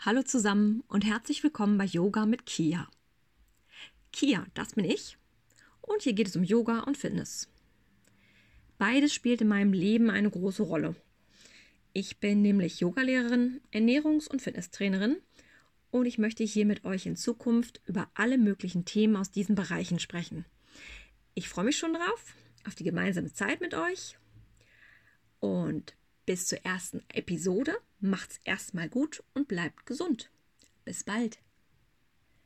Hallo zusammen und herzlich willkommen bei Yoga mit Kia. Kia, das bin ich. Und hier geht es um Yoga und Fitness. Beides spielt in meinem Leben eine große Rolle. Ich bin nämlich Yogalehrerin, Ernährungs- und Fitnesstrainerin und ich möchte hier mit euch in Zukunft über alle möglichen Themen aus diesen Bereichen sprechen. Ich freue mich schon drauf, auf die gemeinsame Zeit mit euch und bis zur ersten Episode macht's erstmal gut und bleibt gesund. Bis bald.